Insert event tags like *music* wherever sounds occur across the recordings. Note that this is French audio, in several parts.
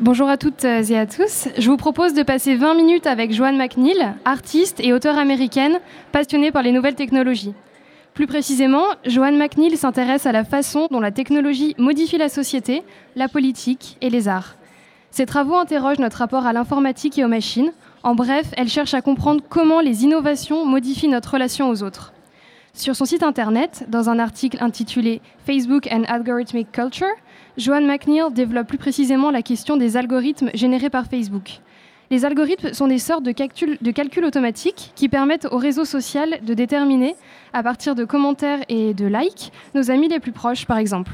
Bonjour à toutes et à tous. Je vous propose de passer 20 minutes avec Joanne McNeil, artiste et auteure américaine passionnée par les nouvelles technologies. Plus précisément, Joanne McNeil s'intéresse à la façon dont la technologie modifie la société, la politique et les arts. Ses travaux interrogent notre rapport à l'informatique et aux machines. En bref, elle cherche à comprendre comment les innovations modifient notre relation aux autres. Sur son site internet, dans un article intitulé Facebook and Algorithmic Culture, Joanne McNeil développe plus précisément la question des algorithmes générés par Facebook. Les algorithmes sont des sortes de calculs, de calcul automatiques qui permettent au réseau social de déterminer, à partir de commentaires et de likes, nos amis les plus proches, par exemple.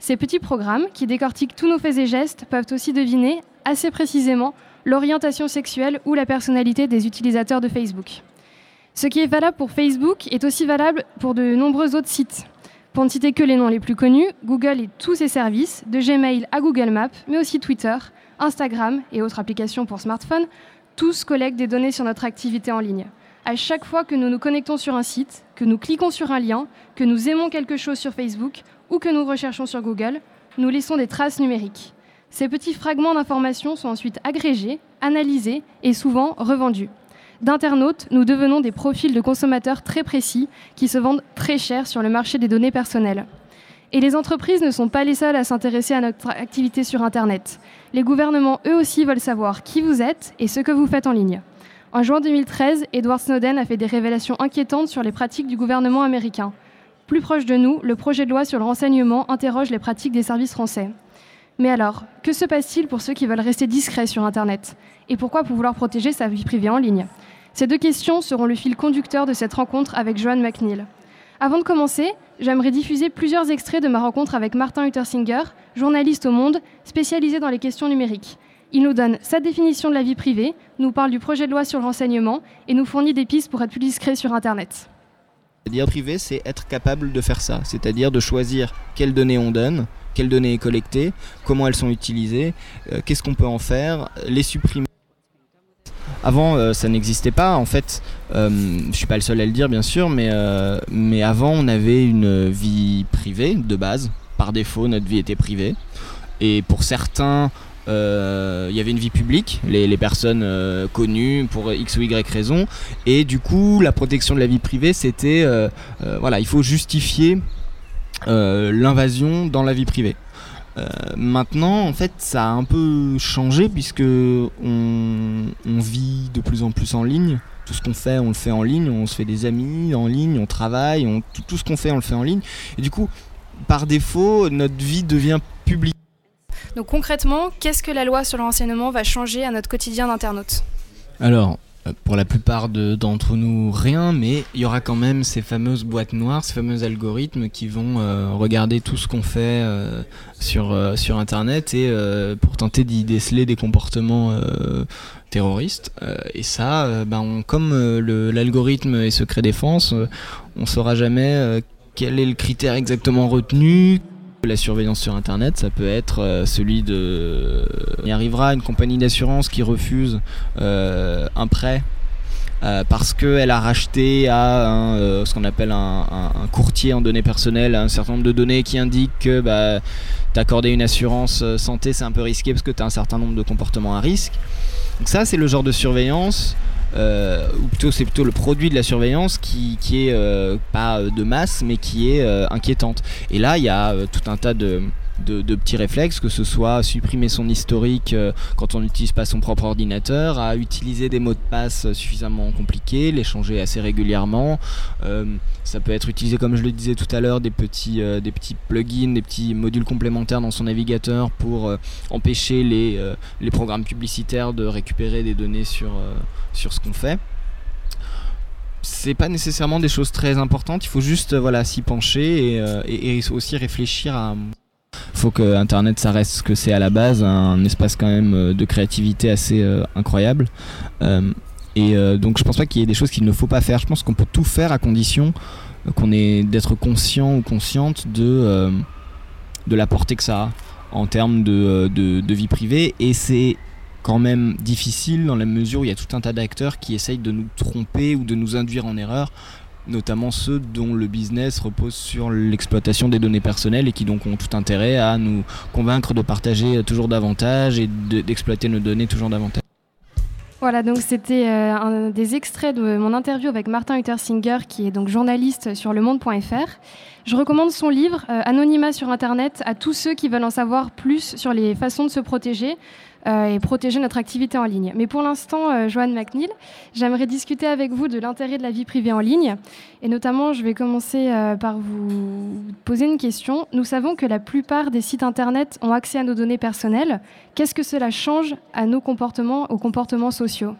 Ces petits programmes, qui décortiquent tous nos faits et gestes, peuvent aussi deviner, assez précisément, l'orientation sexuelle ou la personnalité des utilisateurs de Facebook. Ce qui est valable pour Facebook est aussi valable pour de nombreux autres sites. Pour ne citer que les noms les plus connus, Google et tous ses services, de Gmail à Google Maps, mais aussi Twitter, Instagram et autres applications pour smartphone, tous collectent des données sur notre activité en ligne. À chaque fois que nous nous connectons sur un site, que nous cliquons sur un lien, que nous aimons quelque chose sur Facebook ou que nous recherchons sur Google, nous laissons des traces numériques. Ces petits fragments d'informations sont ensuite agrégés, analysés et souvent revendus d'internautes, nous devenons des profils de consommateurs très précis qui se vendent très cher sur le marché des données personnelles. Et les entreprises ne sont pas les seules à s'intéresser à notre activité sur Internet. Les gouvernements, eux aussi, veulent savoir qui vous êtes et ce que vous faites en ligne. En juin 2013, Edward Snowden a fait des révélations inquiétantes sur les pratiques du gouvernement américain. Plus proche de nous, le projet de loi sur le renseignement interroge les pratiques des services français. Mais alors, que se passe-t-il pour ceux qui veulent rester discrets sur Internet? Et pourquoi pour vouloir protéger sa vie privée en ligne? Ces deux questions seront le fil conducteur de cette rencontre avec Joanne McNeil. Avant de commencer, j'aimerais diffuser plusieurs extraits de ma rencontre avec Martin Luther Singer, journaliste au Monde, spécialisé dans les questions numériques. Il nous donne sa définition de la vie privée, nous parle du projet de loi sur le renseignement et nous fournit des pistes pour être plus discret sur Internet. Dire privé, c'est être capable de faire ça, c'est-à-dire de choisir quelles données on donne, quelles données est collectées, comment elles sont utilisées, euh, qu'est-ce qu'on peut en faire, les supprimer. Avant, euh, ça n'existait pas. En fait, euh, je suis pas le seul à le dire, bien sûr, mais, mais avant, on avait une vie privée de base. Par défaut, notre vie était privée. Et pour certains, il y avait une vie publique, les, les personnes connues pour X ou Y raison. Et du coup, la protection de la vie privée, c'était. voilà, il faut justifier euh, l'invasion dans la vie privée. Euh, maintenant, en fait, ça a un peu changé puisque on, vit de plus en plus en ligne. Tout ce qu'on fait, on le fait en ligne. On se fait des amis en ligne, on travaille, on, tout, ce qu'on fait, on le fait en ligne. Et du coup, par défaut, notre vie devient publique. Donc concrètement, qu'est-ce que la loi sur le renseignement va changer à notre quotidien d'internaute Alors, euh, pour la plupart d'entre nous, rien, mais il y aura quand même ces fameuses boîtes noires, ces fameux algorithmes qui vont euh, regarder tout ce qu'on fait euh, sur, Internet et pour tenter d'y déceler des comportements terroristes. et ça, ben, comme l'algorithme est secret défense, on ne saura jamais quel est le critère exactement retenu, la surveillance sur Internet, ça peut être euh, celui de... Il arrivera une compagnie d'assurance qui refuse euh, un prêt euh, parce qu'elle a racheté à ce qu'on appelle un, courtier en données personnelles un certain nombre de données qui indiquent que bah, t'accorder une assurance santé c'est un peu risqué parce que tu as un certain nombre de comportements à risque. Donc ça c'est le genre de surveillance euh, ou plutôt c'est plutôt le produit de la surveillance qui, qui est euh, pas de masse mais qui est euh, inquiétante. Et là il y a tout un tas de de, petits réflexes, que ce soit supprimer son historique euh, quand on n'utilise pas son propre ordinateur, à utiliser des mots de passe suffisamment compliqués, les changer assez régulièrement. Euh, ça peut être utilisé, comme je le disais tout à l'heure, des petits, euh, des petits plugins, des petits modules complémentaires dans son navigateur pour empêcher les, les programmes publicitaires de récupérer des données sur, sur ce qu'on fait c'est pas nécessairement des choses très importantes, il faut juste voilà s'y pencher et, et, aussi réfléchir à faut que Internet ça reste ce que c'est à la base, un espace quand même euh, de créativité assez euh, incroyable. Euh, et donc je pense pas qu'il y ait des choses qu'il ne faut pas faire. Je pense qu'on peut tout faire à condition qu'on ait d'être conscient ou consciente de, de la portée que ça a en termes de, de, vie privée. Et c'est quand même difficile dans la mesure où il y a tout un tas d'acteurs qui essayent de nous tromper ou de nous induire en erreur notamment ceux dont le business repose sur l'exploitation des données personnelles et qui donc ont tout intérêt à nous convaincre de partager toujours davantage et d'exploiter nos données toujours davantage. Voilà, donc c'était euh, un des extraits de mon interview avec Martin Uttersinger, qui est donc journaliste sur le monde.fr. Je recommande son livre euh, Anonymat sur Internet à tous ceux qui veulent en savoir plus sur les façons de se protéger. Euh, et protéger notre activité en ligne. Mais pour l'instant, euh, Joanne McNeil, j'aimerais discuter avec vous de l'intérêt de la vie privée en ligne. Et notamment, je vais commencer euh, par vous poser une question. Nous savons que la plupart des sites Internet ont accès à nos données personnelles. Qu'est-ce que cela change à nos comportements, aux comportements sociaux?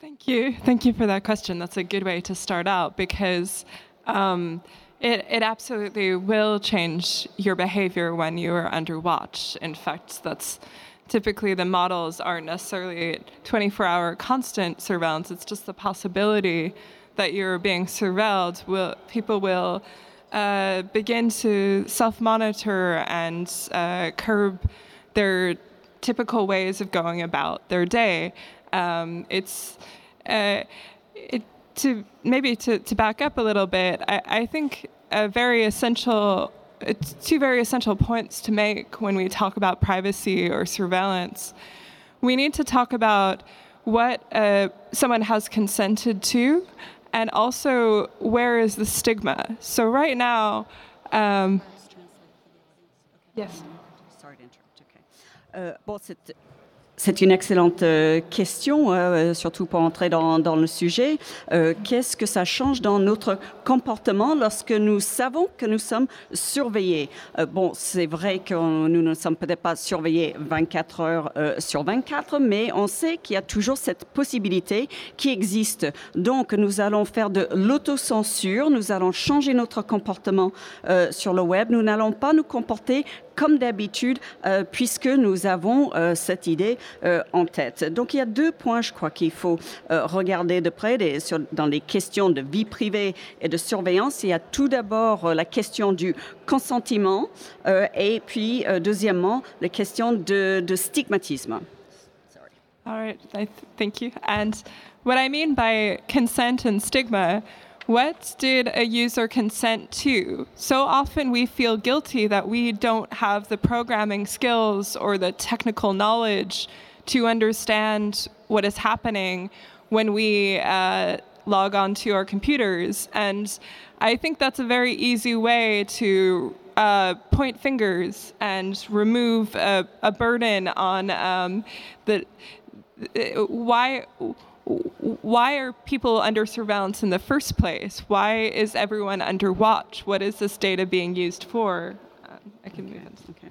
Thank you. Thank question. That's a good way to start out because um, It, it absolutely will change your behavior when you are under watch. In fact, that's typically the models aren't necessarily 24 hour constant surveillance, it's just the possibility that you're being surveilled. Will, people will uh, begin to self monitor and uh, curb their typical ways of going about their day. Um, it's uh, it, to maybe to, to back up a little bit, I, I think a very essential two very essential points to make when we talk about privacy or surveillance. We need to talk about what uh, someone has consented to and also where is the stigma. So, right now, um, yes. Sorry to interrupt. Okay. Uh, well, C'est une excellente euh, question, euh, surtout pour entrer dans, le sujet. Euh, qu'est-ce que ça change dans notre comportement lorsque nous savons que nous sommes surveillés? Bon, c'est vrai que nous ne sommes peut-être pas surveillés 24 heures sur 24, mais on sait qu'il y a toujours cette possibilité qui existe. Donc, nous allons faire de l'autocensure, nous allons changer notre comportement sur le web, nous n'allons pas nous comporter comme d'habitude, euh, puisque nous avons euh, cette idée euh, en tête. Donc il y a deux points, je crois, qu'il faut regarder de près dans les questions de vie privée et de surveillance. Il y a tout d'abord la question du consentement et puis deuxièmement la question de, de stigmatisme. All right, thank you. And what I mean by consent and stigma What did a user consent to? So often we feel guilty that we don't have the programming skills or the technical knowledge to understand what is happening when we uh, log on to our computers. And I think that's a very easy way to uh, point fingers and remove a, a burden on um, the why why are people under surveillance in the first place? Why is everyone under watch? What is this data being used for? Uh, I can move on. Okay.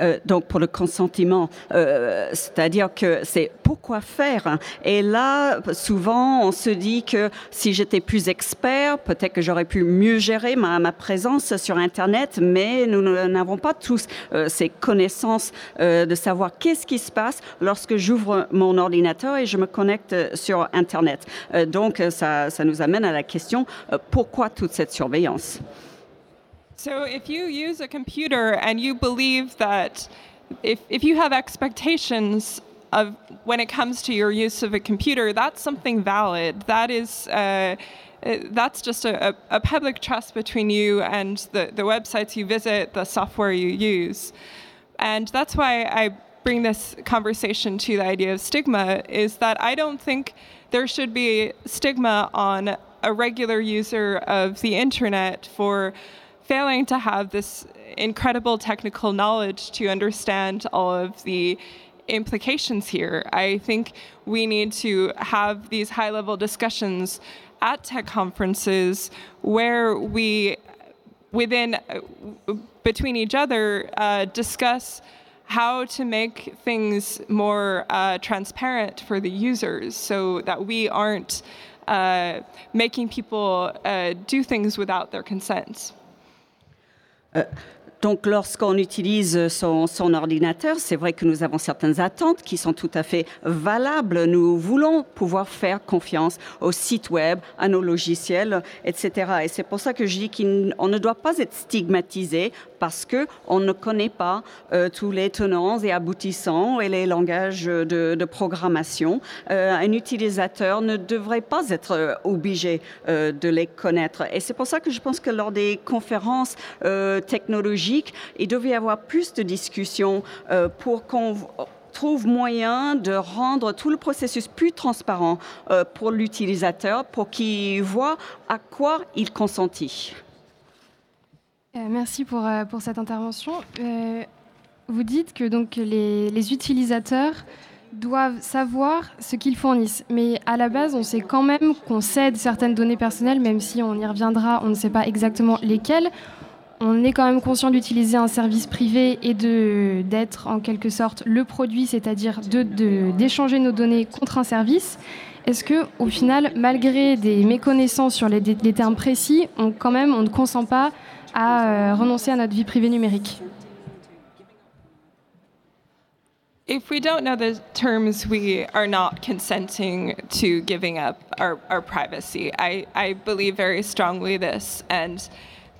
Euh, donc pour le consentement, euh, c'est-à-dire que c'est pourquoi faire. Et là, souvent, on se dit que si j'étais plus expert, peut-être que j'aurais pu mieux gérer ma, ma, présence sur Internet, mais nous n'avons pas tous euh, ces connaissances de savoir qu'est-ce qui se passe lorsque j'ouvre mon ordinateur et je me connecte sur Internet. donc ça, ça nous amène à la question, pourquoi toute cette surveillance? So if you use a computer and you believe that if, if you have expectations of when it comes to your use of a computer, that's something valid. That is uh, uh that's just a, a, public trust between you and the, the websites you visit, the software you use. And that's why I bring this conversation to the idea of stigma is that I don't think there should be stigma on a regular user of the internet for failing to have this incredible technical knowledge to understand all of the implications here. I think we need to have these high level discussions at tech conferences where we, within, between each other, uh, discuss how to make things more uh, transparent for the users so that we aren't uh, making people uh, do things without their consent. Euh, donc, lorsqu'on utilise son, ordinateur, c'est vrai que nous avons certaines attentes qui sont tout à fait valables. Nous voulons pouvoir faire confiance au site web, à nos logiciels, etc. Et c'est pour ça que je dis qu'on ne doit pas être stigmatisé parce que on ne connaît pas euh, tous les tenants et aboutissants et les langages de, programmation. Euh, un utilisateur ne devrait pas être euh, obligé de les connaître. Et c'est pour ça que je pense que lors des conférences euh, il devait y avoir plus de discussions euh, pour qu'on trouve moyen de rendre tout le processus plus transparent euh, pour l'utilisateur, pour qu'il voit à quoi il consentit. Euh, merci pour, euh, cette intervention. Euh, vous dites que donc, les, les utilisateurs doivent savoir ce qu'ils fournissent. Mais à la base, on sait quand même qu'on cède certaines données personnelles, même si on y reviendra, on ne sait pas exactement lesquelles. On est quand même conscient d'utiliser un service privé et d'être en quelque sorte le produit, c'est-à-dire d'échanger nos données contre un service. Est-ce que, au final, malgré des méconnaissances sur les, les termes précis, on, quand même, on ne consent pas à euh, renoncer à notre vie privée numérique? If we don't know the terms, we are not consenting to giving up our, our privacy. I, I believe very strongly this. And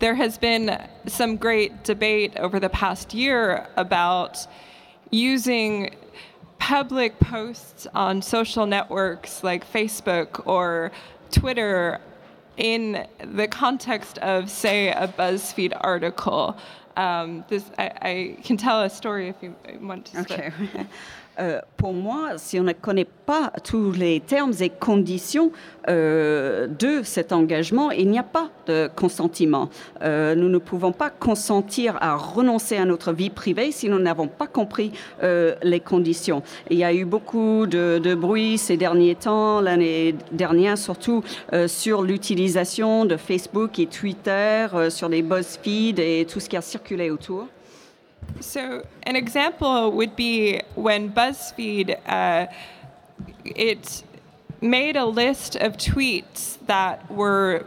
there has been some great debate over the past year about using public posts on social networks like Facebook or Twitter in the context of, say, a BuzzFeed article. Um, this, I, I can tell a story if you want to. Ok. Euh, pour moi, si on ne connaît pas tous les termes et conditions euh, de cet engagement, il n'y a pas de consentement. Euh, nous ne pouvons pas consentir à renoncer à notre vie privée si nous n'avons pas compris euh, les conditions. Il y a eu beaucoup de, de bruit ces derniers temps, l'année dernière surtout, sur l'utilisation de Facebook et Twitter, sur les BuzzFeed et tout ce qui a circulé autour. So, an example would be when BuzzFeed uh, it made a list of tweets that were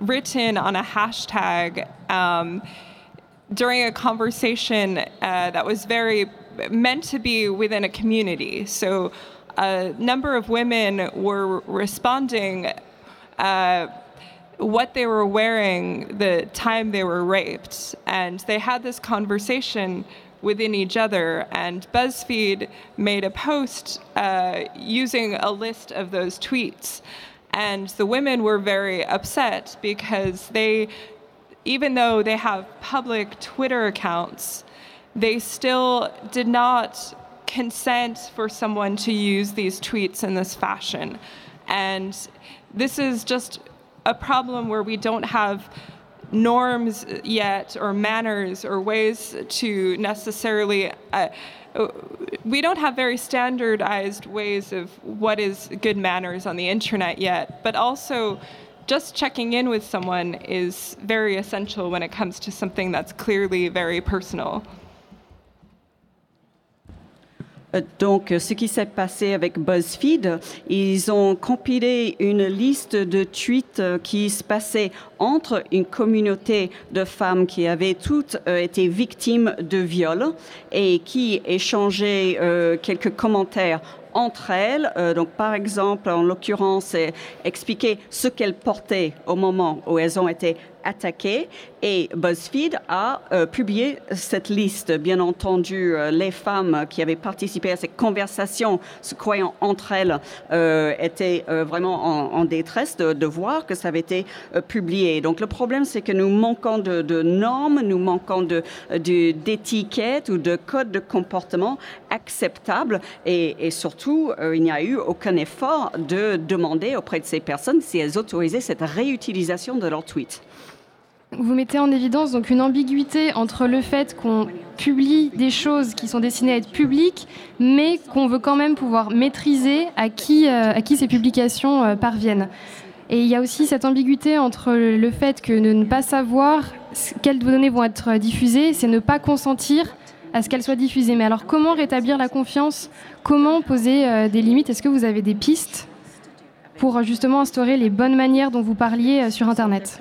written on a hashtag um, during a conversation uh, that was very meant to be within a community. So, a number of women were responding. Uh, what they were wearing the time they were raped. And they had this conversation within each other. And BuzzFeed made a post uh, using a list of those tweets. And the women were very upset because they, even though they have public Twitter accounts, they still did not consent for someone to use these tweets in this fashion. And this is just a problem where we don't have norms yet or manners or ways to necessarily uh, we don't have very standardized ways of what is good manners on the internet yet but also just checking in with someone is very essential when it comes to something that's clearly very personal Donc, ce qui s'est passé avec BuzzFeed, ils ont compilé une liste de tweets euh, qui se passaient entre une communauté de femmes qui avaient toutes euh, été victimes de viol et qui échangeaient euh, quelques commentaires entre elles. Euh, donc, par exemple, en l'occurrence, expliquer ce qu'elles portaient au moment où elles ont été attaquées. Et BuzzFeed a publié cette liste. Bien entendu, les femmes qui avaient participé à cette conversation, se croyant entre elles, étaient vraiment en, détresse de, voir que ça avait été euh, Donc, le problème, c'est que nous manquons de, de normes, nous manquons de- de- d'étiquettes ou de codes de comportement acceptables. Et, surtout, euh, il n'y a eu aucun effort de demander auprès de ces personnes si elles autorisaient cette réutilisation de leurs tweets. Vous mettez en évidence donc une ambiguïté entre le fait qu'on publie des choses qui sont destinées à être publiques, mais qu'on veut quand même pouvoir maîtriser à qui, euh, à qui ces publications euh, parviennent. Et il y a aussi cette ambiguïté entre le fait que ne pas savoir quelles données vont être diffusées, c'est ne pas consentir à ce qu'elles soient diffusées. Mais alors comment rétablir la confiance? Comment poser euh, des limites? Est-ce que vous avez des pistes pour euh, justement instaurer les bonnes manières dont vous parliez euh, sur Internet?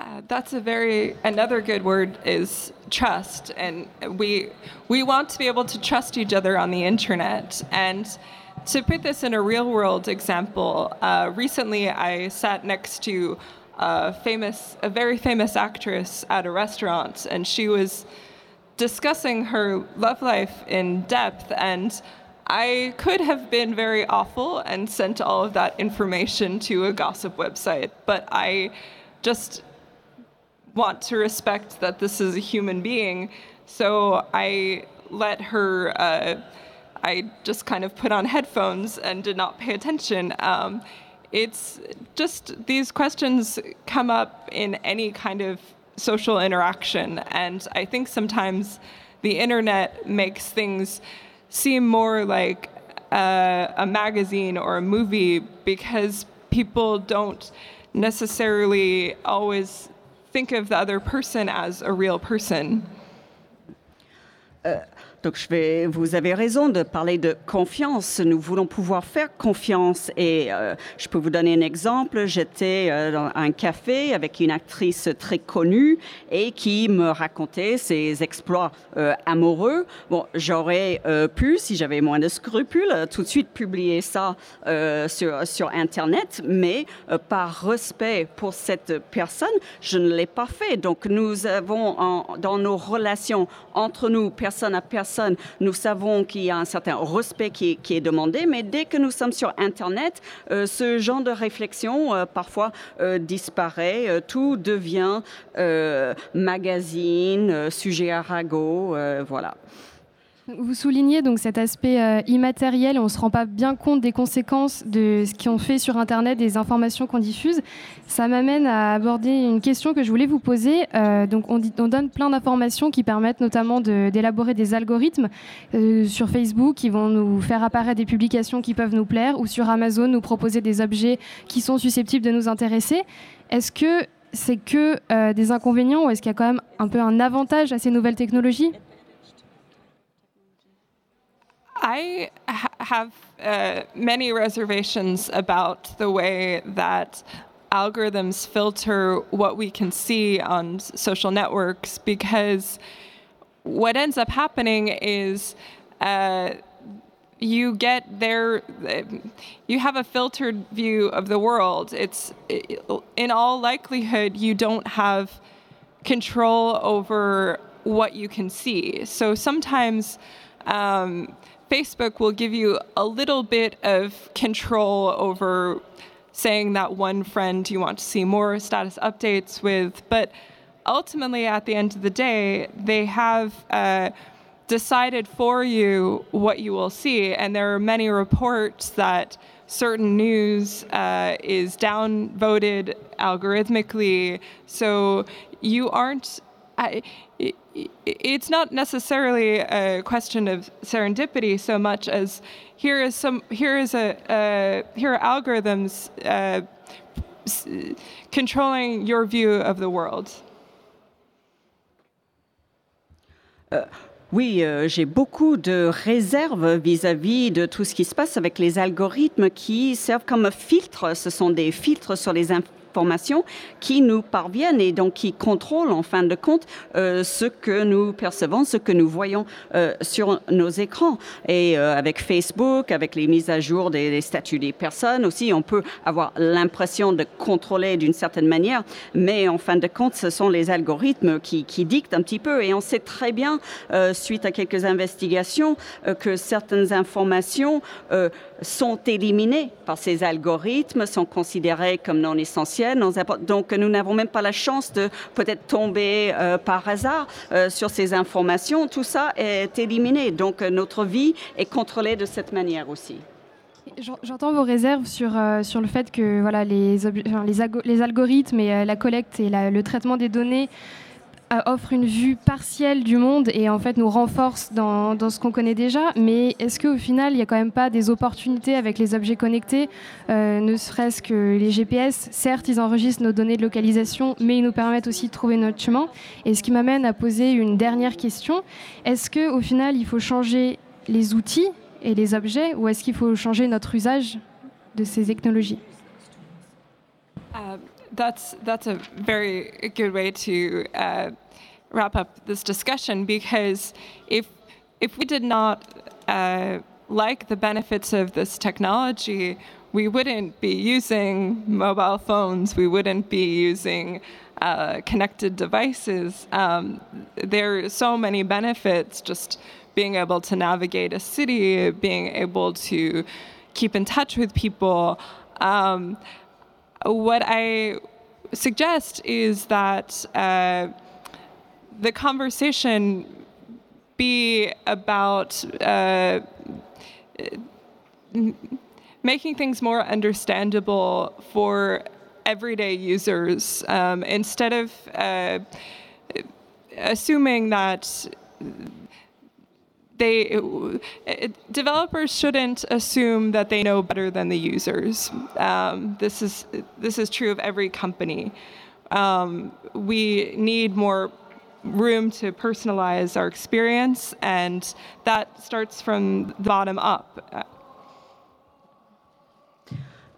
Uh, that's a very another good word is trust. And we we want to be able to trust each other on the internet. And to put this in a real world example uh, recently i sat next to a famous a very famous actress at a restaurant and she was discussing her love life in depth and I could have been very awful and sent all of that information to a gossip website, but I just want to respect that this is a human being. So I let her, uh, I just kind of put on headphones and did not pay attention. Um, it's just these questions come up in any kind of social interaction, and I think sometimes the internet makes things seem more like a, a magazine or a movie because people don't necessarily always think of the other person as a real person. Donc je vais, vous avez raison de parler de confiance. Nous voulons pouvoir faire confiance. Et euh, je peux vous donner un exemple. J'étais euh, dans un café avec une actrice très connue et qui me racontait ses exploits euh, amoureux. Bon, j'aurais pu, si j'avais moins de scrupules, tout de suite publier ça sur, sur Internet, mais par respect pour cette personne, je ne l'ai pas fait. Donc nous avons dans nos relations entre nous, personne à personne, nous savons qu'il y a un certain respect qui, est demandé, mais dès que nous sommes sur Internet, euh, ce genre de réflexion euh, parfois euh, disparaît, tout devient magazine, sujet à ragot, voilà. Vous soulignez donc cet aspect euh, immatériel, on ne se rend pas bien compte des conséquences de ce qu'on fait sur Internet, des informations qu'on diffuse. Ça m'amène à aborder une question que je voulais vous poser. Euh, donc on, on, donne plein d'informations qui permettent notamment d'élaborer des algorithmes euh, sur Facebook qui vont nous faire apparaître des publications qui peuvent nous plaire ou sur Amazon nous proposer des objets qui sont susceptibles de nous intéresser. Est-ce que c'est que des inconvénients ou est-ce qu'il y a quand même un peu un avantage à ces nouvelles technologies? I ha- have uh, many reservations about the way that algorithms filter what we can see on social networks because what ends up happening is uh, you get there you have a filtered view of the world. It's in all likelihood you don't have control over what you can see. So sometimes um, Facebook will give you a little bit of control over saying that one friend you want to see more status updates with. But ultimately, at the end of the day, they have uh, decided for you what you will see. And there are many reports that certain news uh, is downvoted algorithmically. So you aren't. I, it's not necessarily a question of serendipity so much as here is some here is a uh, here are algorithms uh, controlling your view of the world. Uh, oui, euh, j'ai beaucoup de réserves vis-à-vis -vis de tout ce qui se passe avec les algorithmes qui servent comme filtre. Ce sont des filtres sur les informations qui nous parviennent et donc qui contrôlent en fin de compte euh, ce que nous percevons, ce que nous voyons euh, sur nos écrans. Et euh, avec Facebook, avec les mises à jour des, statuts des personnes aussi, on peut avoir l'impression de contrôler d'une certaine manière, mais en fin de compte, ce sont les algorithmes qui, qui dictent un petit peu. Et on sait très bien, suite à quelques investigations, que certaines informations sont éliminées par ces algorithmes, sont considérées comme non essentielles. Donc nous n'avons même pas la chance de peut-être tomber euh, par hasard euh, sur ces informations. Tout ça est éliminé. Donc notre vie est contrôlée de cette manière aussi. J'entends vos réserves sur, euh, sur le fait que voilà, les, les, algorithmes et la collecte et le traitement des données offre une vue partielle du monde et en fait nous renforce dans, dans ce qu'on connaît déjà. Mais est-ce qu'au final, il n'y a quand même pas des opportunités avec les objets connectés, euh, ne serait-ce que les GPS Certes, ils enregistrent nos données de localisation, mais ils nous permettent aussi de trouver notre chemin. Et ce qui m'amène à poser une dernière question est-ce qu'au final, il faut changer les outils et les objets ou est-ce qu'il faut changer notre usage de ces technologies? Euh, that's that's a very good way to uh, wrap up this discussion because if if we did not uh, like the benefits of this technology, we wouldn't be using mobile phones. We wouldn't be using uh, connected devices. Um, there are so many benefits just being able to navigate a city, being able to keep in touch with people. Um, what I suggest is that uh, the conversation be about uh, making things more understandable for everyday users um, instead of uh, assuming that they developers shouldn't assume that they know better than the users. Um, this is this is true of every company. Um, we need more room to personalize our experience, and that starts from the bottom up.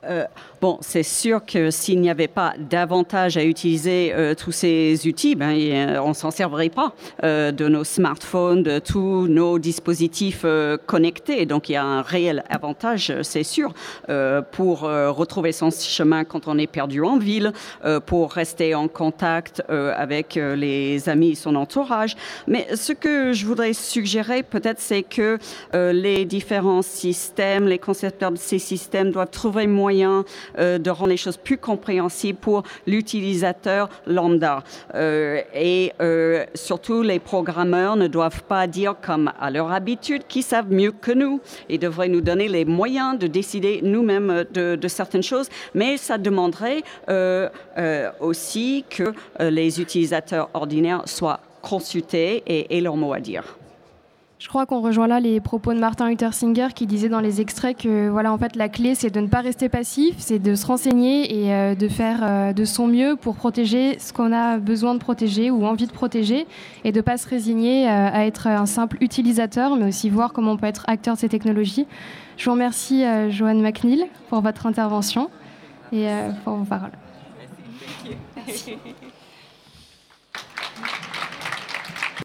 Euh, bon, c'est sûr que s'il n'y avait pas davantage à utiliser euh, tous ces outils, ben, euh, on s'en servirait pas de nos smartphones, de tous nos dispositifs connectés. Donc il y a un réel avantage, c'est sûr, pour retrouver son chemin quand on est perdu en ville, pour rester en contact avec les amis et son entourage. Mais ce que je voudrais suggérer peut-être, c'est que les différents systèmes, les concepteurs de ces systèmes doivent trouver moyen euh, de rendre les choses plus compréhensibles pour l'utilisateur lambda. Euh, et euh, surtout, les programmeurs ne doivent pas dire comme à leur habitude qu'ils savent mieux que nous. Ils devraient nous donner les moyens de décider nous-mêmes de, certaines choses, mais ça demanderait aussi que les utilisateurs ordinaires soient consultés et aient leur mot à dire. Je crois qu'on rejoint là les propos de Martin Luther Singer qui disait dans les extraits que voilà en fait la clé c'est de ne pas rester passif, c'est de se renseigner et euh, de faire euh, de son mieux pour protéger ce qu'on a besoin de protéger ou envie de protéger et de pas se résigner euh, à être un simple utilisateur mais aussi voir comment on peut être acteur de ces technologies. Je vous remercie Joanne McNeil pour votre intervention et pour vos paroles. Merci. *laughs*